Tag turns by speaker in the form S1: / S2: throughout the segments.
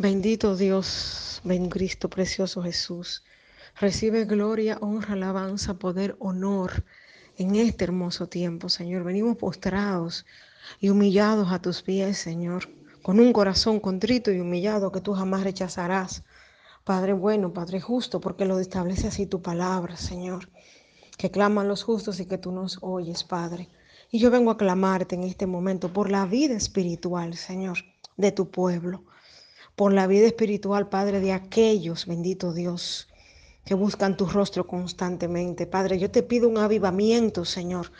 S1: Bendito Dios, ven Cristo precioso Jesús. Recibe gloria, honra, alabanza, poder, honor en este hermoso tiempo, Señor. Venimos postrados y humillados a tus pies, Señor, con un corazón contrito y humillado que tú jamás rechazarás. Padre bueno, Padre justo, porque lo establece así tu palabra, Señor, que claman los justos y que tú nos oyes, Padre. Y yo vengo a clamarte en este momento por la vida espiritual, Señor, de tu pueblo por la vida espiritual, Padre, de aquellos, bendito Dios, que buscan tu rostro constantemente. Padre, yo te pido un avivamiento, Señor,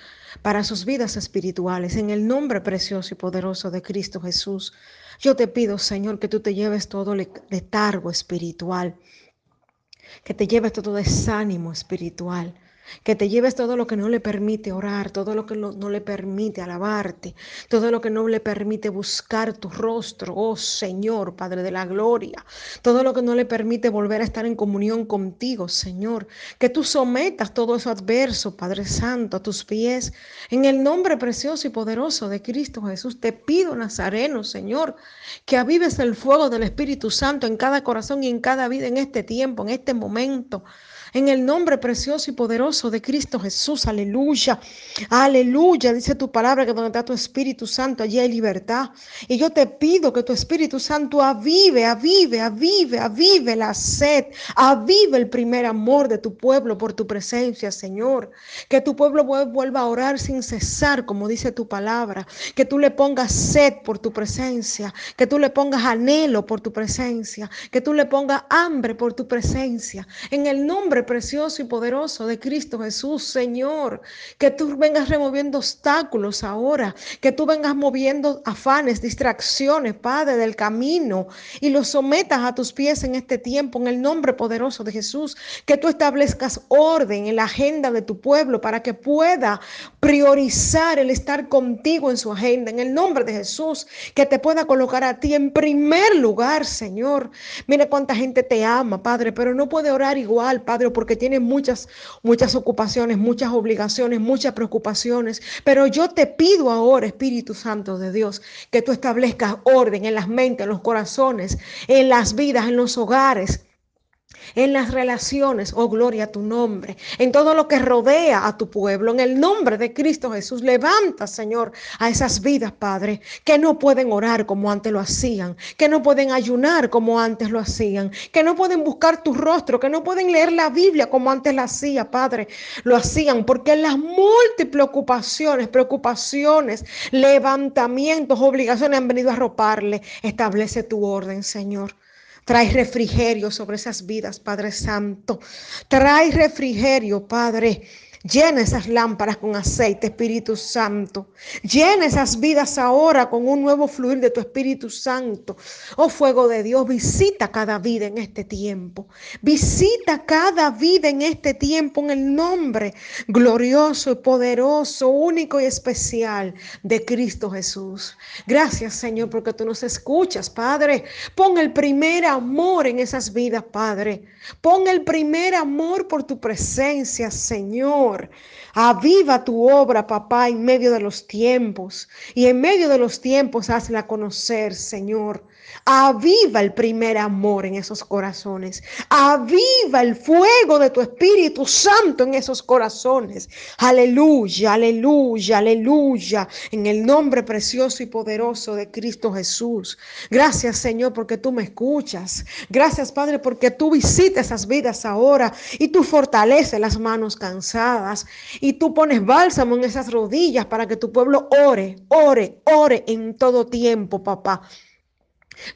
S1: para sus vidas espirituales, en el nombre precioso y poderoso de Cristo Jesús. Yo te pido, Señor, que tú te lleves todo letargo espiritual, que te lleves todo desánimo espiritual que te lleves todo lo que no le permite orar, todo lo que no, le permite alabarte, todo lo que no le permite buscar tu rostro, oh Señor, Padre de la Gloria, todo lo que no le permite volver a estar en comunión contigo, Señor, que tú sometas todo eso adverso, Padre Santo, a tus pies, en el nombre precioso y poderoso de Cristo Jesús, te pido, Nazareno, Señor, que avives el fuego del Espíritu Santo en cada corazón y en cada vida en este tiempo, en este momento. En el nombre precioso y poderoso de Cristo Jesús, aleluya. Aleluya, dice tu palabra que donde está tu Espíritu Santo, allí hay libertad. Y yo te pido que tu Espíritu Santo avive, avive, avive, avive la sed, avive el primer amor de tu pueblo por tu presencia, Señor. Que tu pueblo vuelva a orar sin cesar, como dice tu palabra. Que tú le pongas sed por tu presencia, que tú le pongas anhelo por tu presencia, que tú le pongas hambre por tu presencia. En el nombre precioso y poderoso de Cristo Jesús, Señor. Que tú vengas removiendo obstáculos ahora, que tú vengas moviendo afanes, distracciones, Padre, del camino y los sometas a tus pies en este tiempo, en el nombre poderoso de Jesús. Que tú establezcas orden en la agenda de tu pueblo para que pueda priorizar el estar contigo en su agenda, en el nombre de Jesús. Que te pueda colocar a ti en primer lugar, Señor. Mira cuánta gente te ama, Padre, pero no puede orar igual, Padre porque tiene muchas, muchas ocupaciones, muchas obligaciones, muchas preocupaciones. Pero yo te pido ahora, Espíritu Santo de Dios, que tú establezcas orden en las mentes, en los corazones, en las vidas, en los hogares en las relaciones, oh gloria a tu nombre, en todo lo que rodea a tu pueblo, en el nombre de Cristo Jesús, levanta, Señor, a esas vidas, Padre, que no pueden orar como antes lo hacían, que no pueden ayunar como antes lo hacían, que no pueden buscar tu rostro, que no pueden leer la Biblia como antes la hacía, Padre, lo hacían, porque las múltiples ocupaciones, preocupaciones, levantamientos, obligaciones han venido a roparle. Establece tu orden, Señor. Trae refrigerio sobre esas vidas, Padre Santo. Trae refrigerio, Padre. Llena esas lámparas con aceite, Espíritu Santo. Llena esas vidas ahora con un nuevo fluir de tu Espíritu Santo. Oh fuego de Dios, visita cada vida en este tiempo. Visita cada vida en este tiempo en el nombre glorioso y poderoso, único y especial de Cristo Jesús. Gracias, Señor, porque tú nos escuchas, Padre. Pon el primer amor en esas vidas, Padre. Pon el primer amor por tu presencia, Señor. Aviva tu obra, papá, en medio de los tiempos. Y en medio de los tiempos hazla conocer, Señor. Aviva el primer amor en esos corazones. Aviva el fuego de tu Espíritu Santo en esos corazones. Aleluya, aleluya, aleluya. En el nombre precioso y poderoso de Cristo Jesús. Gracias, Señor, porque tú me escuchas. Gracias, Padre, porque tú visitas esas vidas ahora y tú fortaleces las manos cansadas y tú pones bálsamo en esas rodillas para que tu pueblo ore, ore, ore en todo tiempo, papá.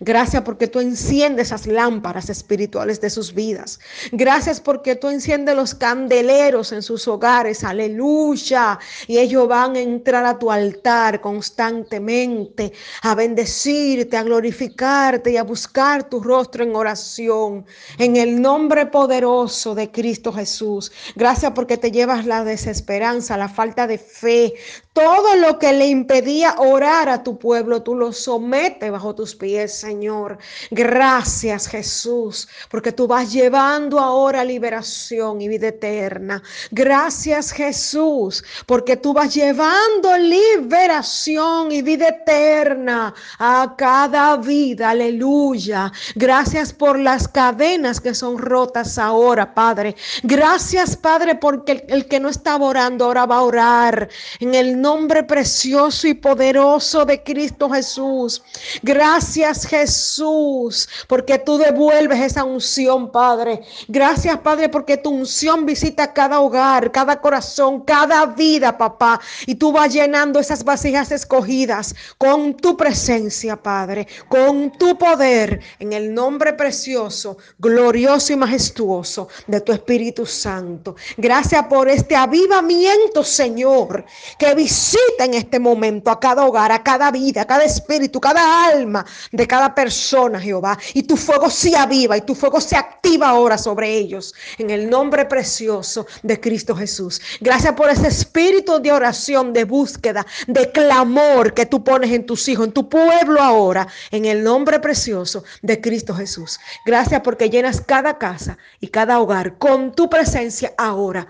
S1: Gracias porque tú enciendes esas lámparas espirituales de sus vidas. Gracias porque tú enciendes los candeleros en sus hogares. Aleluya. Y ellos van a entrar a tu altar constantemente, a bendecirte, a glorificarte y a buscar tu rostro en oración. En el nombre poderoso de Cristo Jesús. Gracias porque te llevas la desesperanza, la falta de fe. Todo lo que le impedía orar a tu pueblo, tú lo sometes bajo tus pies Señor. Gracias, Jesús, porque tú vas llevando ahora liberación y vida eterna. Gracias, Jesús, porque tú vas llevando liberación y vida eterna a cada vida. Aleluya. Gracias por las cadenas que son rotas ahora, Padre. Gracias, Padre, porque el, que no estaba orando ahora va a orar en el nombre precioso y poderoso de Cristo Jesús. Gracias, Jesús, porque tú devuelves esa unción, Padre. Gracias, Padre, porque tu unción visita cada hogar, cada corazón, cada vida, papá. Y tú vas llenando esas vasijas escogidas con tu presencia, Padre, con tu poder, en el nombre precioso, glorioso y majestuoso de tu Espíritu Santo. Gracias por este avivamiento, Señor, que visita en este momento a cada hogar, a cada vida, a cada espíritu, cada alma de cada persona, Jehová. Y tu fuego se aviva y tu fuego se activa ahora sobre ellos, en el nombre precioso de Cristo Jesús. Gracias por ese espíritu de oración, de búsqueda, de clamor que tú pones en tus hijos, en tu pueblo ahora, en el nombre precioso de Cristo Jesús. Gracias porque llenas cada casa y cada hogar con tu presencia ahora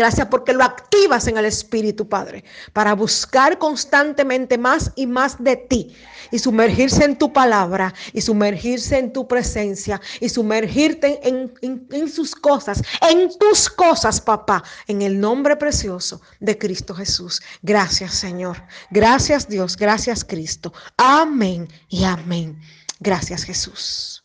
S1: Gracias porque lo activas en el Espíritu, Padre, para buscar constantemente más y más de ti y sumergirse en tu palabra y sumergirse en tu presencia y sumergirte en, en, sus cosas, en tus cosas, papá, en el nombre precioso de Cristo Jesús. Gracias, Señor. Gracias, Dios. Gracias, Cristo. Amén y amén. Gracias, Jesús.